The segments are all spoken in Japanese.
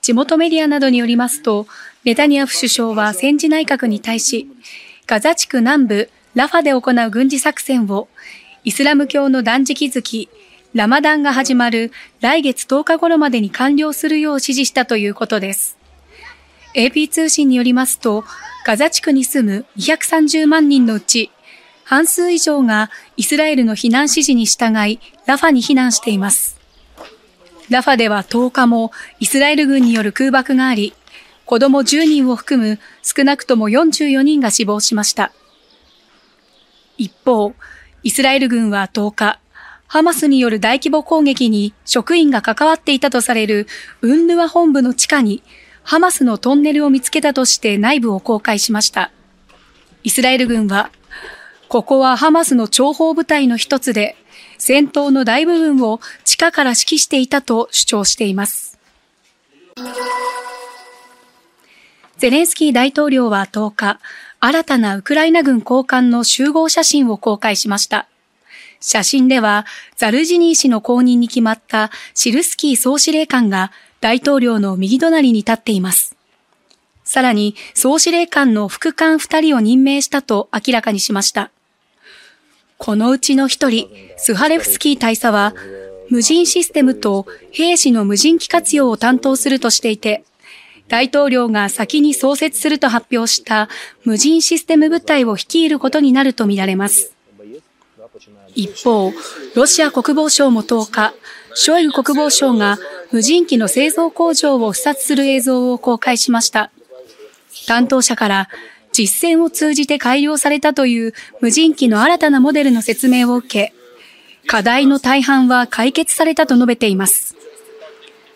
地元メディアなどによりますと、ネタニヤフ首相は戦時内閣に対し、ガザ地区南部ラファで行う軍事作戦をイスラム教の断食月、ラマダンが始まる来月10日頃までに完了するよう指示したということです。AP 通信によりますと、ガザ地区に住む230万人のうち、半数以上がイスラエルの避難指示に従い、ラファに避難しています。ラファでは10日もイスラエル軍による空爆があり、子供10人を含む少なくとも44人が死亡しました。一方、イスラエル軍は10日、ハマスによる大規模攻撃に職員が関わっていたとされるウンヌワ本部の地下にハマスのトンネルを見つけたとして内部を公開しました。イスラエル軍はここはハマスの諜報部隊の一つで、戦闘の大部分を地下から指揮していたと主張しています。ゼレンスキー大統領は10日、新たなウクライナ軍高官の集合写真を公開しました。写真では、ザルジニー氏の後任に決まったシルスキー総司令官が大統領の右隣に立っています。さらに、総司令官の副官2人を任命したと明らかにしました。このうちの一人、スハレフスキー大佐は、無人システムと兵士の無人機活用を担当するとしていて、大統領が先に創設すると発表した無人システム部隊を率いることになるとみられます。一方、ロシア国防省も10日、ショイグ国防省が無人機の製造工場を視察する映像を公開しました。担当者から実践を通じて改良されたという無人機の新たなモデルの説明を受け、課題の大半は解決されたと述べています。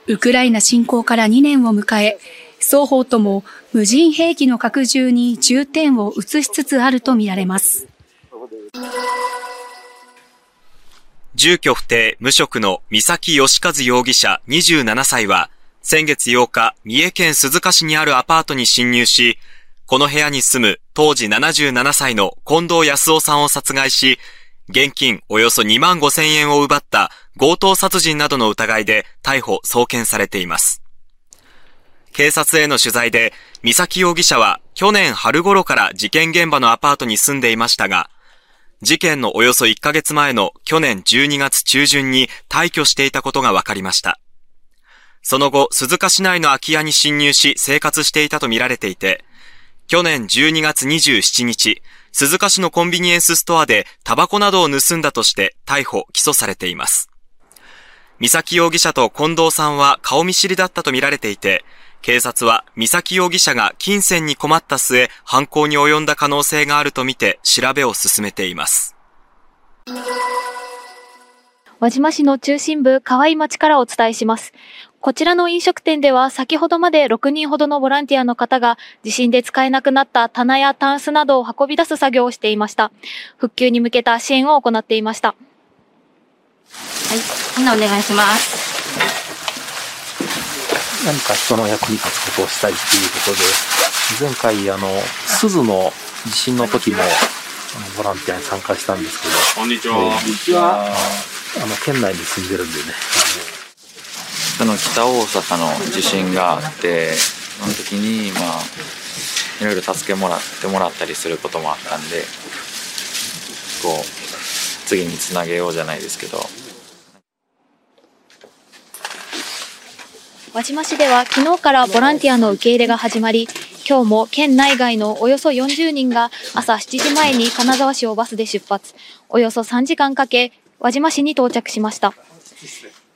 ウクライナ侵攻から2年を迎え、双方とも無人兵器の拡充に重点を移しつつあるとみられます。住居不定無職の三崎義和容疑者27歳は、先月8日、三重県鈴鹿市にあるアパートに侵入し、この部屋に住む当時77歳の近藤康夫さんを殺害し、現金およそ2万5千円を奪った強盗殺人などの疑いで逮捕・送検されています。警察への取材で、三崎容疑者は去年春頃から事件現場のアパートに住んでいましたが、事件のおよそ1ヶ月前の去年12月中旬に退去していたことが分かりました。その後、鈴鹿市内の空き家に侵入し生活していたとみられていて、去年12月27日、鈴鹿市のコンビニエンスストアでタバコなどを盗んだとして逮捕・起訴されています。三崎容疑者と近藤さんは顔見知りだったとみられていて、警察は三崎容疑者が金銭に困った末、犯行に及んだ可能性があるとみて調べを進めています。輪島市の中心部、河合町からお伝えします。こちらの飲食店では先ほどまで6人ほどのボランティアの方が地震で使えなくなった棚やタンスなどを運び出す作業をしていました。復旧に向けた支援を行っていました。はい、みんなお願いします。何か人の役に立つことをしたいということで、前回あの、鈴の地震の時も、ボランティアに参加したんですけど、こんにちは。こんにちは。あの、県内に住んでるんでね、その北大阪の地震があってその時にまあいろいろ助けもらってもらったりすることもあったんでこう次につなげようじゃないですけど。輪島市では昨日からボランティアの受け入れが始まり今日も県内外のおよそ40人が朝7時前に金沢市をバスで出発。およそ3時間かけ輪島市に到着しました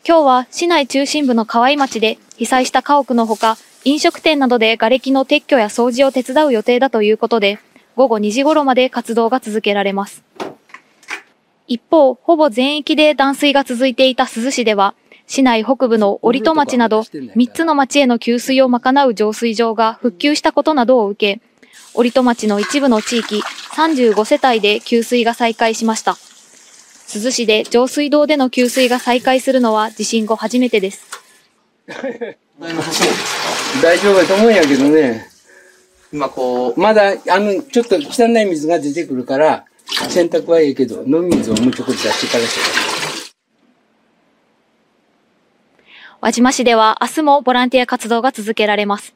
今日は市内中心部の河合町で被災した家屋のほか、飲食店などで瓦礫の撤去や掃除を手伝う予定だということで、午後2時頃まで活動が続けられます。一方、ほぼ全域で断水が続いていた珠洲市では、市内北部の折戸町など3つの町への給水を賄う浄水場が復旧したことなどを受け、折戸町の一部の地域35世帯で給水が再開しました。珠洲市で上水道での給水が再開するのは地震後初めてです。大丈夫だと思うんやけどね。今こう、まだ、あの、ちょっと汚い水が出てくるから、洗濯はいいけど、飲み水をもうちょっと出してからし輪島市では明日もボランティア活動が続けられます。